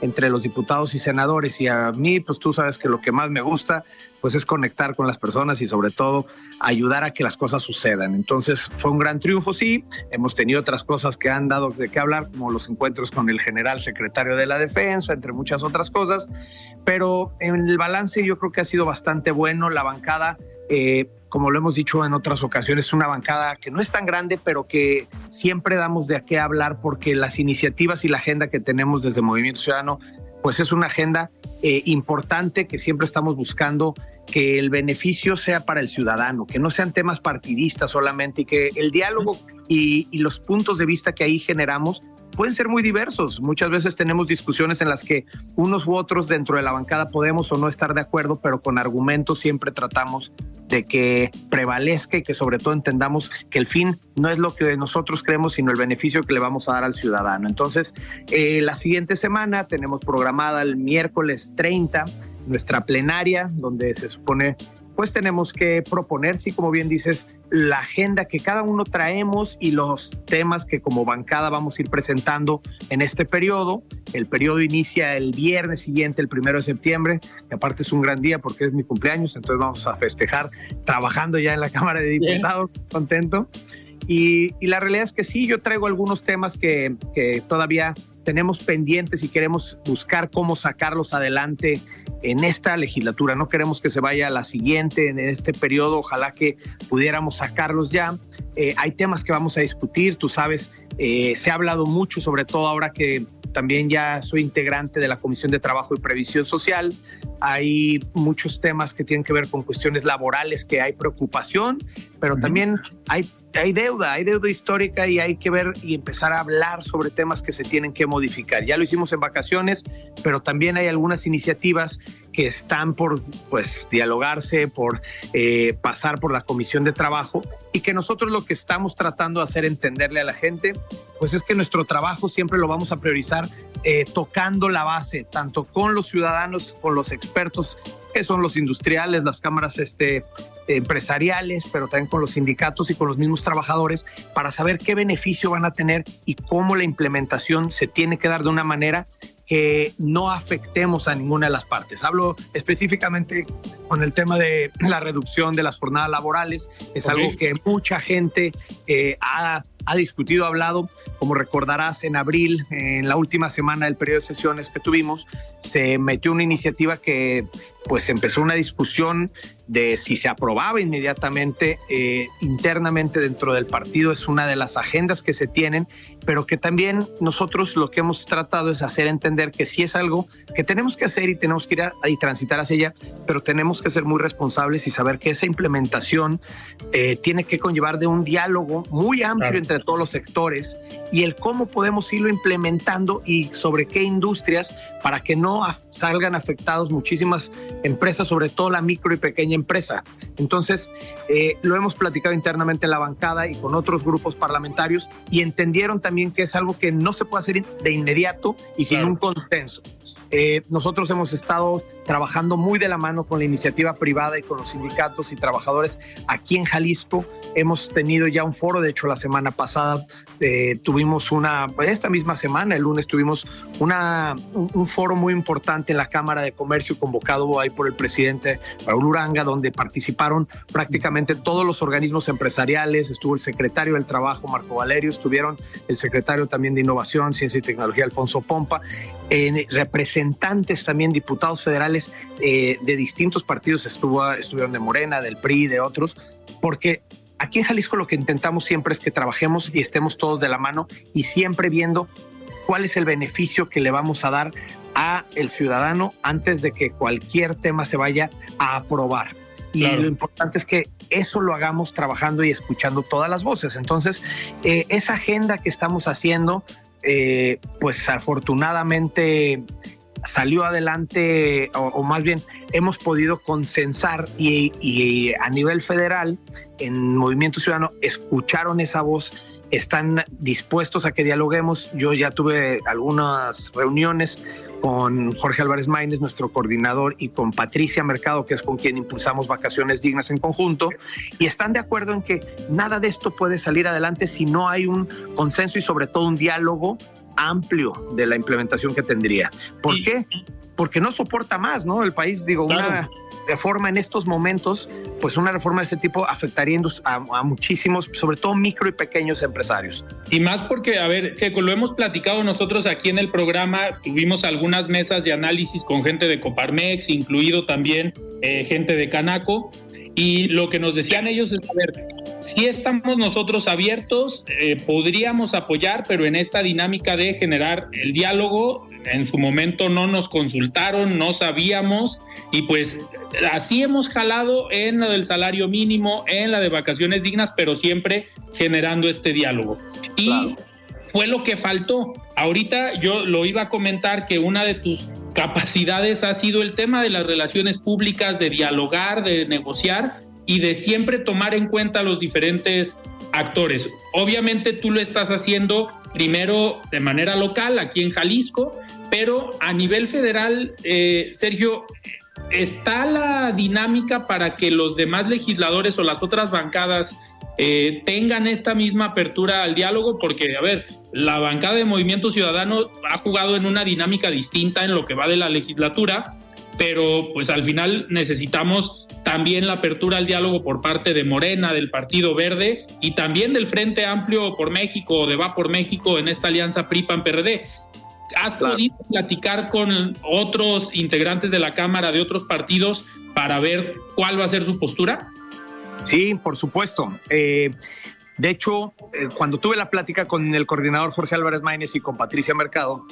entre los diputados y senadores y a mí, pues tú sabes que lo que más me gusta pues es conectar con las personas y sobre todo ayudar a que las cosas sucedan. Entonces fue un gran triunfo, sí. Hemos tenido otras cosas que han dado de qué hablar, como los encuentros con el general secretario de la Defensa, entre muchas otras cosas. Pero en el balance yo creo que ha sido bastante bueno. La bancada eh, como lo hemos dicho en otras ocasiones, es una bancada que no es tan grande, pero que siempre damos de qué hablar porque las iniciativas y la agenda que tenemos desde Movimiento Ciudadano, pues es una agenda eh, importante que siempre estamos buscando que el beneficio sea para el ciudadano, que no sean temas partidistas solamente y que el diálogo y, y los puntos de vista que ahí generamos pueden ser muy diversos. Muchas veces tenemos discusiones en las que unos u otros dentro de la bancada podemos o no estar de acuerdo, pero con argumentos siempre tratamos de que prevalezca y que sobre todo entendamos que el fin no es lo que nosotros creemos, sino el beneficio que le vamos a dar al ciudadano. Entonces, eh, la siguiente semana tenemos programada el miércoles 30 nuestra plenaria, donde se supone pues tenemos que proponer, sí, como bien dices, la agenda que cada uno traemos y los temas que como bancada vamos a ir presentando en este periodo. El periodo inicia el viernes siguiente, el primero de septiembre, que aparte es un gran día porque es mi cumpleaños, entonces vamos a festejar trabajando ya en la Cámara de Diputados, contento. Y, y, la realidad es que sí, yo traigo algunos temas que, que todavía tenemos pendientes y queremos buscar cómo sacarlos adelante en esta legislatura. No queremos que se vaya a la siguiente, en este periodo, ojalá que pudiéramos sacarlos ya. Eh, hay temas que vamos a discutir, tú sabes, eh, se ha hablado mucho, sobre todo ahora que también ya soy integrante de la Comisión de Trabajo y Previsión Social. Hay muchos temas que tienen que ver con cuestiones laborales que hay preocupación, pero también hay hay deuda, hay deuda histórica y hay que ver y empezar a hablar sobre temas que se tienen que modificar. Ya lo hicimos en vacaciones, pero también hay algunas iniciativas que están por pues dialogarse, por eh, pasar por la comisión de trabajo y que nosotros lo que estamos tratando de hacer entenderle a la gente, pues es que nuestro trabajo siempre lo vamos a priorizar eh, tocando la base, tanto con los ciudadanos, con los expertos que son los industriales, las cámaras este, empresariales, pero también con los sindicatos y con los mismos trabajadores para saber qué beneficio van a tener y cómo la implementación se tiene que dar de una manera que no afectemos a ninguna de las partes. Hablo específicamente con el tema de la reducción de las jornadas laborales. Es algo que mucha gente eh, ha, ha, discutido, ha hablado. Como recordarás, en abril, en la última semana del periodo de sesiones que tuvimos, se metió una iniciativa que pues empezó una discusión de si se aprobaba inmediatamente eh, internamente dentro del partido, es una de las agendas que se tienen, pero que también nosotros lo que hemos tratado es hacer entender que sí es algo que tenemos que hacer y tenemos que ir a, y transitar hacia ella, pero tenemos que ser muy responsables y saber que esa implementación eh, tiene que conllevar de un diálogo muy amplio entre todos los sectores y el cómo podemos irlo implementando y sobre qué industrias para que no salgan afectados muchísimas empresas, sobre todo la micro y pequeña empresa. Entonces, eh, lo hemos platicado internamente en la bancada y con otros grupos parlamentarios y entendieron también que es algo que no se puede hacer de inmediato y sin un consenso. Eh, nosotros hemos estado trabajando muy de la mano con la iniciativa privada y con los sindicatos y trabajadores aquí en Jalisco. Hemos tenido ya un foro, de hecho la semana pasada eh, tuvimos una, esta misma semana, el lunes tuvimos una, un, foro muy importante en la Cámara de Comercio convocado ahí por el presidente Raúl Uranga, donde participaron prácticamente todos los organismos empresariales, estuvo el secretario del Trabajo, Marco Valerio, estuvieron el secretario también de Innovación, Ciencia y Tecnología, Alfonso Pompa, eh, representantes también, diputados federales eh, de distintos partidos, estuvo, estuvieron de Morena, del PRI, de otros, porque aquí en Jalisco lo que intentamos siempre es que trabajemos y estemos todos de la mano y siempre viendo cuál es el beneficio que le vamos a dar a el ciudadano antes de que cualquier tema se vaya a aprobar. Y lo importante es que eso lo hagamos trabajando y escuchando todas las voces. Entonces, eh, esa agenda que estamos haciendo, eh, pues afortunadamente salió adelante, o, más bien hemos podido consensar y, a nivel federal, en Movimiento Ciudadano, escucharon esa voz, están dispuestos a que dialoguemos. Yo ya tuve algunas reuniones con Jorge Álvarez Maínez, nuestro coordinador, y con Patricia Mercado, que es con quien impulsamos vacaciones dignas en conjunto, y están de acuerdo en que nada de esto puede salir adelante si no hay un consenso y sobre todo un diálogo amplio de la implementación que tendría. ¿Por qué? Porque no soporta más, ¿no? El país, digo, una reforma en estos momentos, pues una reforma de este tipo afectaría a, muchísimos, sobre todo micro y pequeños empresarios.
Y más porque, a ver, Checo, lo hemos platicado nosotros aquí en el programa, tuvimos algunas mesas de análisis con gente de Coparmex, incluido también eh, gente de Canaco, y lo que nos decían ellos es, a ver, si estamos nosotros abiertos, eh, podríamos apoyar, pero en esta dinámica de generar el diálogo, en su momento no nos consultaron, no sabíamos, y pues así hemos jalado en la del salario mínimo, en la de vacaciones dignas, pero siempre generando este diálogo. Y fue lo que faltó. Ahorita yo lo iba a comentar que una de tus capacidades ha sido el tema de las relaciones públicas, de dialogar, de negociar y de siempre tomar en cuenta los diferentes actores. Obviamente tú lo estás haciendo primero de manera local, aquí en Jalisco, pero a nivel federal, eh, Sergio, ¿está la dinámica para que los demás legisladores o las otras bancadas eh, tengan esta misma apertura al diálogo? Porque, a ver, la bancada de Movimiento Ciudadano ha jugado en una dinámica distinta en lo que va de la legislatura, pero pues al final necesitamos también la apertura al diálogo por parte de Morena, del Partido Verde y también del Frente Amplio por México o de Va por México en esta alianza PRI-PAN-PRD. ¿Has podido platicar con otros integrantes de la Cámara de otros partidos para ver cuál va a ser su postura?
Sí, por supuesto. Eh, de hecho, eh, cuando tuve la plática con el coordinador Jorge Álvarez Maínez y con Patricia Mercado,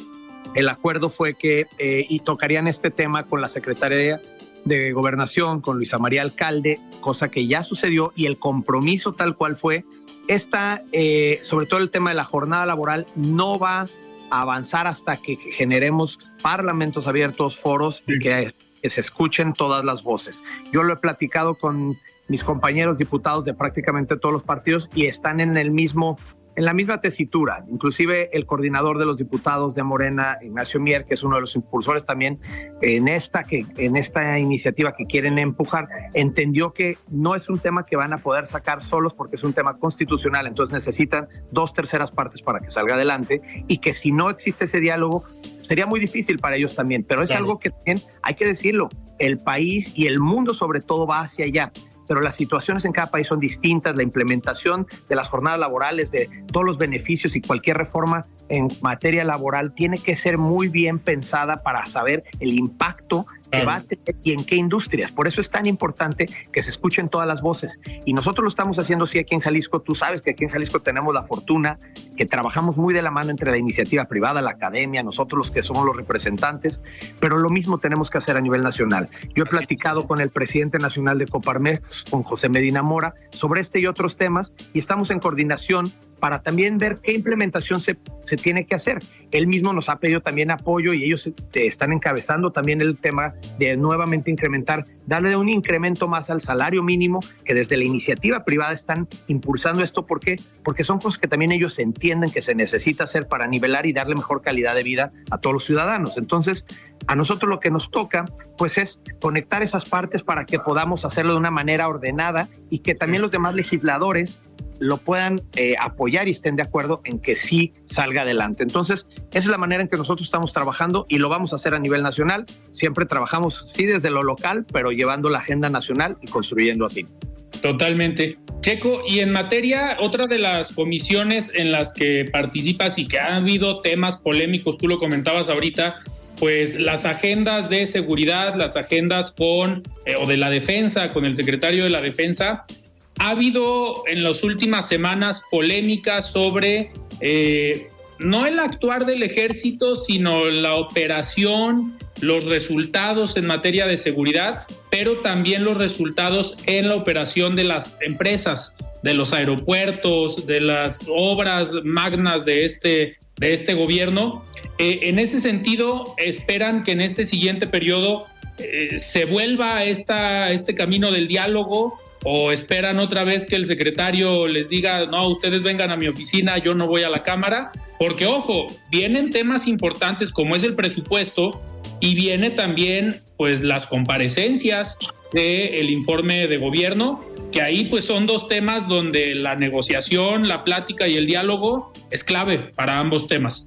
el acuerdo fue que eh, y tocarían este tema con la Secretaría de gobernación con Luisa María Alcalde, cosa que ya sucedió y el compromiso tal cual fue, esta, eh, sobre todo el tema de la jornada laboral, no va a avanzar hasta que generemos parlamentos abiertos, foros y que, que se escuchen todas las voces. Yo lo he platicado con mis compañeros diputados de prácticamente todos los partidos y están en el mismo en la misma tesitura, inclusive el coordinador de los diputados de Morena, Ignacio Mier, que es uno de los impulsores también en esta, que, en esta iniciativa que quieren empujar, entendió que no es un tema que van a poder sacar solos porque es un tema constitucional, entonces necesitan dos terceras partes para que salga adelante y que si no existe ese diálogo sería muy difícil para ellos también, pero es algo que también hay que decirlo, el país y el mundo sobre todo va hacia allá pero las situaciones en cada país son distintas, la implementación de las jornadas laborales, de todos los beneficios y cualquier reforma en materia laboral tiene que ser muy bien pensada para saber el impacto que va a tener y en qué industrias. Por eso es tan importante que se escuchen todas las voces. Y nosotros lo estamos haciendo así aquí en Jalisco. Tú sabes que aquí en Jalisco tenemos la fortuna que trabajamos muy de la mano entre la iniciativa privada, la academia, nosotros los que somos los representantes, pero lo mismo tenemos que hacer a nivel nacional. Yo he platicado con el presidente nacional de Coparmex, con José Medina Mora, sobre este y otros temas y estamos en coordinación para también ver qué implementación se, se, tiene que hacer. Él mismo nos ha pedido también apoyo y ellos están encabezando también el tema de nuevamente incrementar, darle un incremento más al salario mínimo, que desde la iniciativa privada están impulsando esto. ¿Por qué? Porque son cosas que también ellos entienden que se necesita hacer para nivelar y darle mejor calidad de vida a todos los ciudadanos. Entonces, a nosotros lo que nos toca, pues es conectar esas partes para que podamos hacerlo de una manera ordenada y que también los demás legisladores lo puedan eh, apoyar y estén de acuerdo en que sí salga adelante. Entonces, esa es la manera en que nosotros estamos trabajando y lo vamos a hacer a nivel nacional. Siempre trabajamos, sí, desde lo local, pero llevando la agenda nacional y construyendo así.
Totalmente. Checo, y en materia, otra de las comisiones en las que participas y que ha habido temas polémicos, tú lo comentabas ahorita, pues las agendas de seguridad, las agendas con, eh, o de la defensa, con el secretario de la defensa, ha habido en las últimas semanas polémicas sobre eh, no el actuar del ejército, sino la operación, los resultados en materia de seguridad, pero también los resultados en la operación de las empresas, de los aeropuertos, de las obras magnas de este, de este gobierno. Eh, en ese sentido, esperan que en este siguiente periodo eh, se vuelva a esta, este camino del diálogo, o esperan otra vez que el secretario les diga, no, ustedes vengan a mi oficina, yo no voy a la Cámara, porque ojo, vienen temas importantes como es el presupuesto y viene también pues las comparecencias del informe de gobierno, que ahí pues son dos temas donde la negociación, la plática y el diálogo es clave para ambos temas.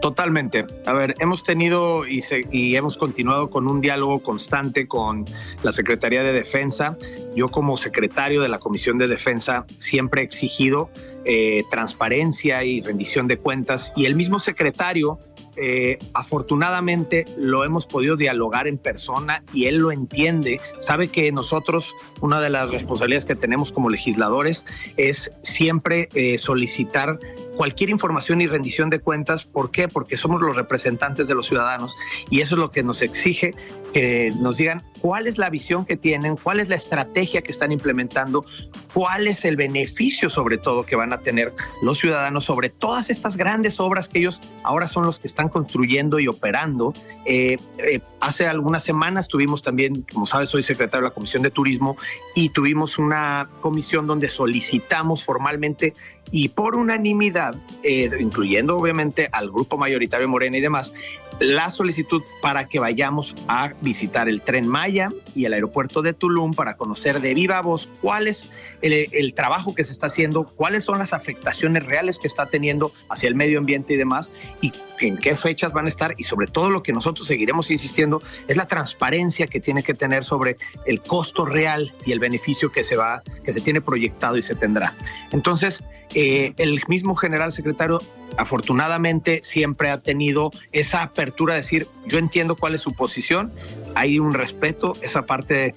Totalmente. A ver, hemos tenido y, y, hemos continuado con un diálogo constante con la Secretaría de Defensa. Yo como secretario de la Comisión de Defensa siempre he exigido eh, transparencia y rendición de cuentas y el mismo secretario eh, afortunadamente lo hemos podido dialogar en persona y él lo entiende. Sabe que nosotros, una de las responsabilidades que tenemos como legisladores es siempre eh, solicitar cualquier información y rendición de cuentas. ¿Por qué? Porque somos los representantes de los ciudadanos y eso es lo que nos exige que nos digan cuál es la visión que tienen, cuál es la estrategia que están implementando, cuál es el beneficio sobre todo que van a tener los ciudadanos sobre todas estas grandes obras que ellos ahora son los que están construyendo y operando. Eh, eh, hace algunas semanas tuvimos también, como sabes, soy secretario de la Comisión de Turismo y tuvimos una comisión donde solicitamos formalmente y por unanimidad, eh, incluyendo obviamente al grupo mayoritario Morena y demás, la solicitud para que vayamos a visitar el tren Maya y el aeropuerto de Tulum para conocer de viva voz cuál es el, trabajo que se está haciendo, cuáles son las afectaciones reales que está teniendo hacia el medio ambiente y demás, y en qué fechas van a estar, y sobre todo lo que nosotros seguiremos insistiendo es la transparencia que tiene que tener sobre el costo real y el beneficio que se va, que se tiene proyectado y se tendrá. Entonces, eh, el mismo general secretario afortunadamente siempre ha tenido esa apertura de decir, yo entiendo cuál es su posición, hay un respeto, esa parte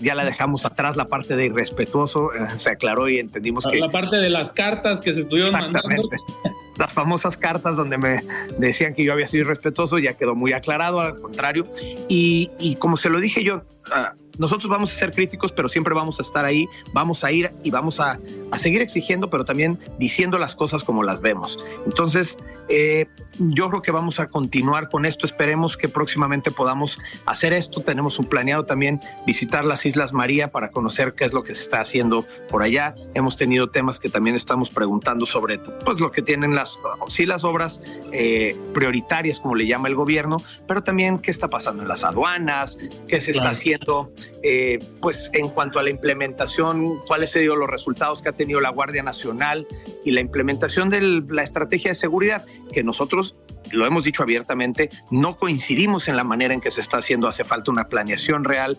ya la dejamos atrás, la parte de irrespetuoso eh, se aclaró y entendimos que...
La parte de las cartas que se estuvieron mandando.
Las famosas cartas donde me decían que yo había sido irrespetuoso ya quedó muy aclarado, al contrario. Y, y como se lo dije yo, ah, nosotros vamos a ser críticos, pero siempre vamos a estar ahí, vamos a ir y vamos a, seguir exigiendo, pero también diciendo las cosas como las vemos. Entonces, eh, yo creo que vamos a continuar con esto. Esperemos que próximamente podamos hacer esto. Tenemos un planeado también visitar las Islas María para conocer qué es lo que se está haciendo por allá. Hemos tenido temas que también estamos preguntando sobre pues, lo que tienen las, sí, las obras eh, prioritarias, como le llama el gobierno, pero también qué está pasando en las aduanas, qué se está haciendo eh, pues en cuanto a la implementación, cuáles han sido los resultados que ha tenido la Guardia Nacional y la implementación de la estrategia de seguridad, que nosotros lo hemos dicho abiertamente, no coincidimos en la manera en que se está haciendo. Hace falta una planeación real.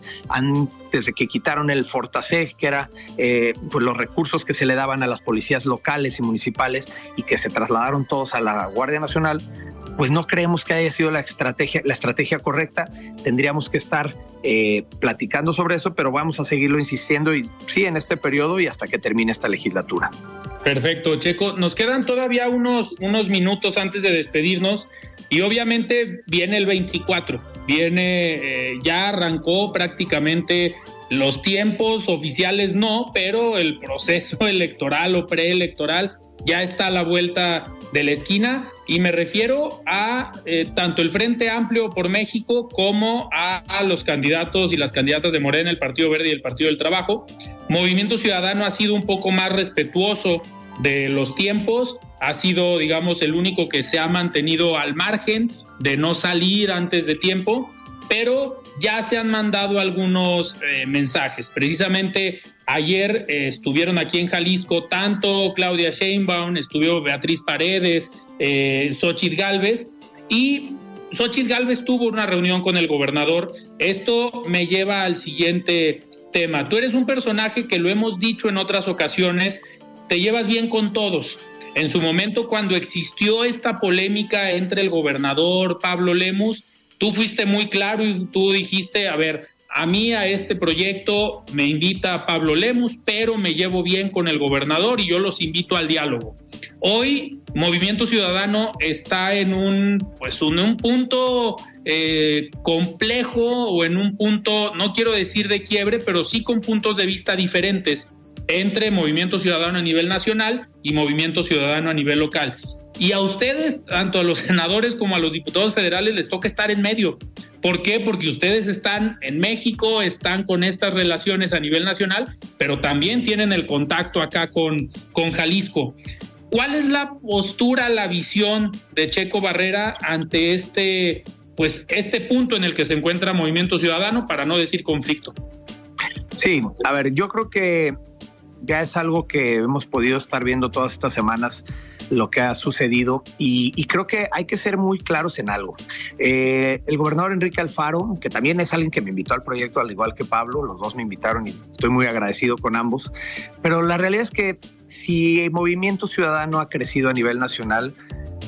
desde que quitaron el Fortaseg, que era eh, pues los recursos que se le daban a las policías locales y municipales y que se trasladaron todos a la Guardia Nacional, pues no creemos que haya sido la estrategia, la estrategia correcta. Tendríamos que estar eh, platicando sobre eso, pero vamos a seguirlo insistiendo y sí en este periodo y hasta que termine esta legislatura.
Perfecto, Checo. Nos quedan todavía unos, unos minutos antes de despedirnos y obviamente viene el 24, viene, eh, ya arrancó prácticamente los tiempos oficiales no, pero el proceso electoral o preelectoral ya está a la vuelta de la esquina y me refiero a eh, tanto el Frente Amplio por México como a, los candidatos y las candidatas de Morena, el Partido Verde y el Partido del Trabajo. Movimiento Ciudadano ha sido un poco más respetuoso de los tiempos, ha sido, digamos, el único que se ha mantenido al margen de no salir antes de tiempo, pero ya se han mandado algunos eh, mensajes. Precisamente Ayer eh, estuvieron aquí en Jalisco tanto Claudia Sheinbaum, estuvo Beatriz Paredes, eh, Xochitl Galvez y Xochitl Galvez tuvo una reunión con el gobernador. Esto me lleva al siguiente tema. Tú eres un personaje que lo hemos dicho en otras ocasiones, te llevas bien con todos. En su momento, cuando existió esta polémica entre el gobernador Pablo Lemus, tú fuiste muy claro y tú dijiste, a ver, a mí a este proyecto me invita Pablo Lemus, pero me llevo bien con el gobernador y yo los invito al diálogo. Hoy Movimiento Ciudadano está en un, pues, en un punto eh, complejo o en un punto, no quiero decir de quiebre, pero sí con puntos de vista diferentes entre Movimiento Ciudadano a nivel nacional y Movimiento Ciudadano a nivel local. Y a ustedes, tanto a los senadores como a los diputados federales, les toca estar en medio. ¿Por qué? Porque ustedes están en México, están con estas relaciones a nivel nacional, pero también tienen el contacto acá con, con Jalisco. ¿Cuál es la postura, la visión de Checo Barrera ante este, pues, este punto en el que se encuentra Movimiento Ciudadano, para no decir conflicto?
Sí, a ver, yo creo que ya es algo que hemos podido estar viendo todas estas semanas lo que ha sucedido y, creo que hay que ser muy claros en algo. Eh, el gobernador Enrique Alfaro, que también es alguien que me invitó al proyecto, al igual que Pablo, los dos me invitaron y estoy muy agradecido con ambos, pero la realidad es que si el movimiento ciudadano ha crecido a nivel nacional,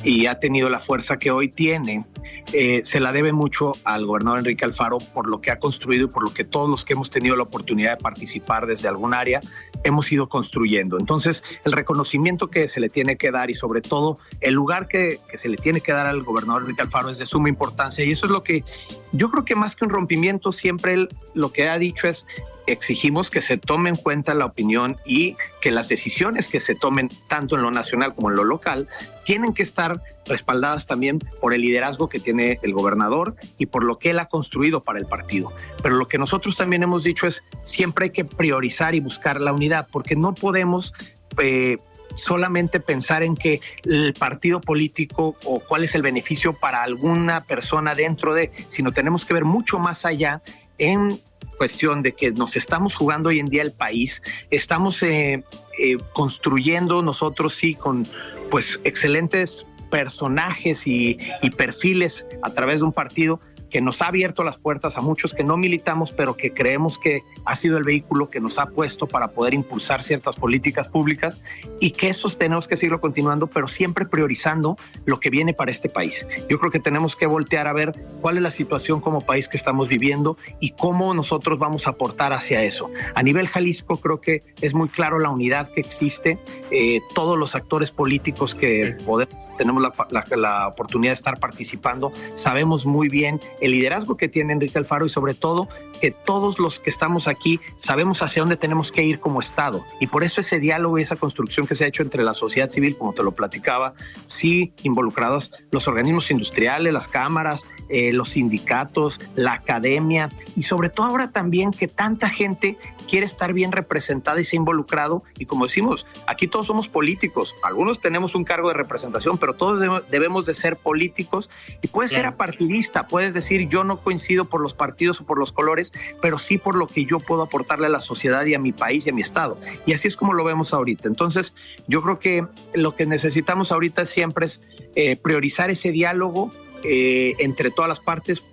y ha tenido la fuerza que hoy tiene, eh, se la debe mucho al gobernador Enrique Alfaro por lo que ha construido y por lo que todos los que hemos tenido la oportunidad de participar desde algún área hemos ido construyendo. Entonces, el reconocimiento que se le tiene que dar y sobre todo el lugar que, se le tiene que dar al gobernador Enrique Alfaro es de suma importancia y eso es lo que yo creo que más que un rompimiento, siempre lo que ha dicho es exigimos que se tome en cuenta la opinión y que las decisiones que se tomen tanto en lo nacional como en lo local tienen que estar respaldadas también por el liderazgo que tiene el gobernador y por lo que él ha construido para el partido. Pero lo que nosotros también hemos dicho es siempre hay que priorizar y buscar la unidad porque no podemos... Eh, solamente pensar en que el partido político o cuál es el beneficio para alguna persona dentro de, sino tenemos que ver mucho más allá en cuestión de que nos estamos jugando hoy en día el país, estamos eh, eh, construyendo nosotros sí con pues excelentes personajes y, y perfiles a través de un partido, que nos ha abierto las puertas a muchos que no militamos, pero que creemos que ha sido el vehículo que nos ha puesto para poder impulsar ciertas políticas públicas y que esos tenemos que seguirlo continuando, pero siempre priorizando lo que viene para este país. Yo creo que tenemos que voltear a ver cuál es la situación como país que estamos viviendo y cómo nosotros vamos a aportar hacia eso. A nivel Jalisco creo que es muy claro la unidad que existe, eh, todos los actores políticos que podemos tenemos la, oportunidad de estar participando, sabemos muy bien el liderazgo que tiene Enrique Alfaro y sobre todo que todos los que estamos aquí sabemos hacia dónde tenemos que ir como Estado. Y por eso ese diálogo y esa construcción que se ha hecho entre la sociedad civil, como te lo platicaba, sí involucrados los organismos industriales, las cámaras, eh, los sindicatos, la academia y sobre todo ahora también que tanta gente quiere estar bien representada y se ha involucrado. Y como decimos, aquí todos somos políticos. Algunos tenemos un cargo de representación, pero todos debemos de ser políticos y puedes ser apartidista, puedes decir yo no coincido por los partidos o por los colores, pero sí por lo que yo puedo aportarle a la sociedad y a mi país y a mi estado. Y así es como lo vemos ahorita. Entonces, yo creo que lo que necesitamos ahorita siempre es eh, priorizar ese diálogo eh, entre todas las partes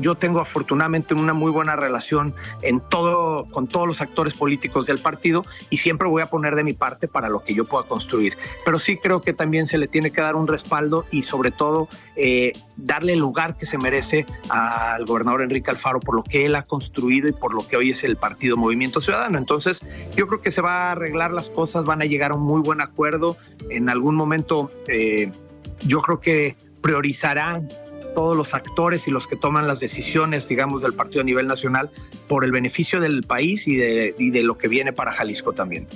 yo tengo afortunadamente una muy buena relación en todo, con todos los actores políticos del partido y siempre voy a poner de mi parte para lo que yo pueda construir. Pero sí creo que también se le tiene que dar un respaldo y sobre todo eh, darle el lugar que se merece al gobernador Enrique Alfaro por lo que él ha construido y por lo que hoy es el partido Movimiento Ciudadano. Entonces yo creo que se va a arreglar las cosas, van a llegar a un muy buen acuerdo. En algún momento eh, yo creo que priorizarán todos los actores y los que toman las decisiones, digamos, del partido a nivel nacional por el beneficio del país y de, y de lo que viene para Jalisco también.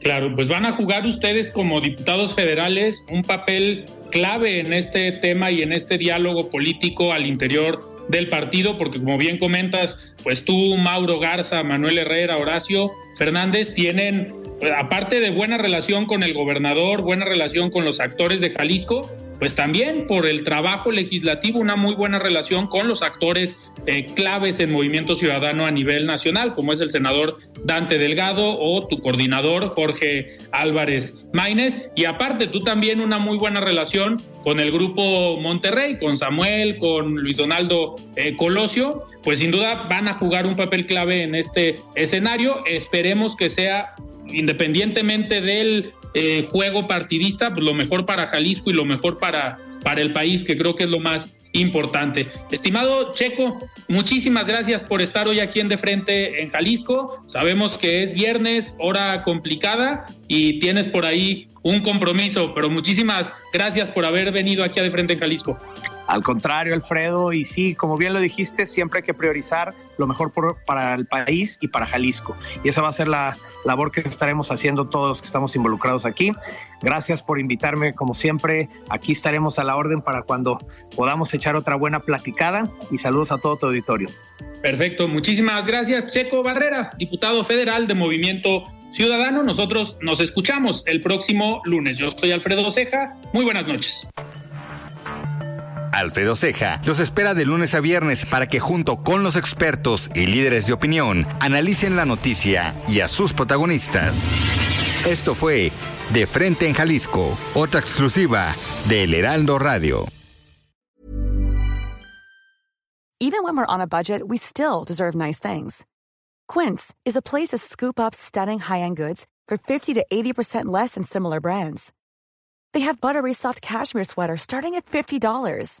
Claro, pues van a jugar ustedes como diputados federales un papel clave en este tema y en este diálogo político al interior del partido, porque como bien comentas, pues tú, Mauro Garza, Manuel Herrera, Horacio Fernández tienen, pues, aparte de buena relación con el gobernador, buena relación con los actores de Jalisco, pues también por el trabajo legislativo, una muy buena relación con los actores eh, claves en Movimiento Ciudadano a nivel nacional, como es el senador Dante Delgado o tu coordinador Jorge Álvarez Maínez. Y aparte, tú también una muy buena relación con el grupo Monterrey, con Samuel, con Luis Donaldo eh, Colosio, pues sin duda van a jugar un papel clave en este escenario. Esperemos que sea independientemente del eh, juego partidista, pues lo mejor para Jalisco y lo mejor para, para el país, que creo que es lo más importante. Estimado Checo, muchísimas gracias por estar hoy aquí en De Frente en Jalisco. Sabemos que es viernes, hora complicada y tienes por ahí un compromiso, pero muchísimas gracias por haber venido aquí a De Frente en Jalisco.
Al contrario, Alfredo, y sí, como bien lo dijiste, siempre hay que priorizar lo mejor para el país y para Jalisco. Y esa va a ser la labor que estaremos haciendo todos los que estamos involucrados aquí. Gracias por invitarme, como siempre. Aquí estaremos a la orden para cuando podamos echar otra buena platicada y saludos a todo tu auditorio.
Perfecto, muchísimas gracias, Checo Barrera, diputado federal de Movimiento Ciudadano. Nosotros nos escuchamos el próximo lunes. Yo soy Alfredo Ceja. Muy buenas noches.
Alfredo Ceja los espera de lunes a viernes para que junto con los expertos y líderes de opinión analicen la noticia y a sus protagonistas. Esto fue De Frente en Jalisco, otra exclusiva de El Heraldo Radio.
Even when we're on a budget, we still deserve nice things. Quince is a place to scoop up stunning high-end goods for 50 to 80% less than similar brands. They have buttery soft cashmere sweaters starting at $50,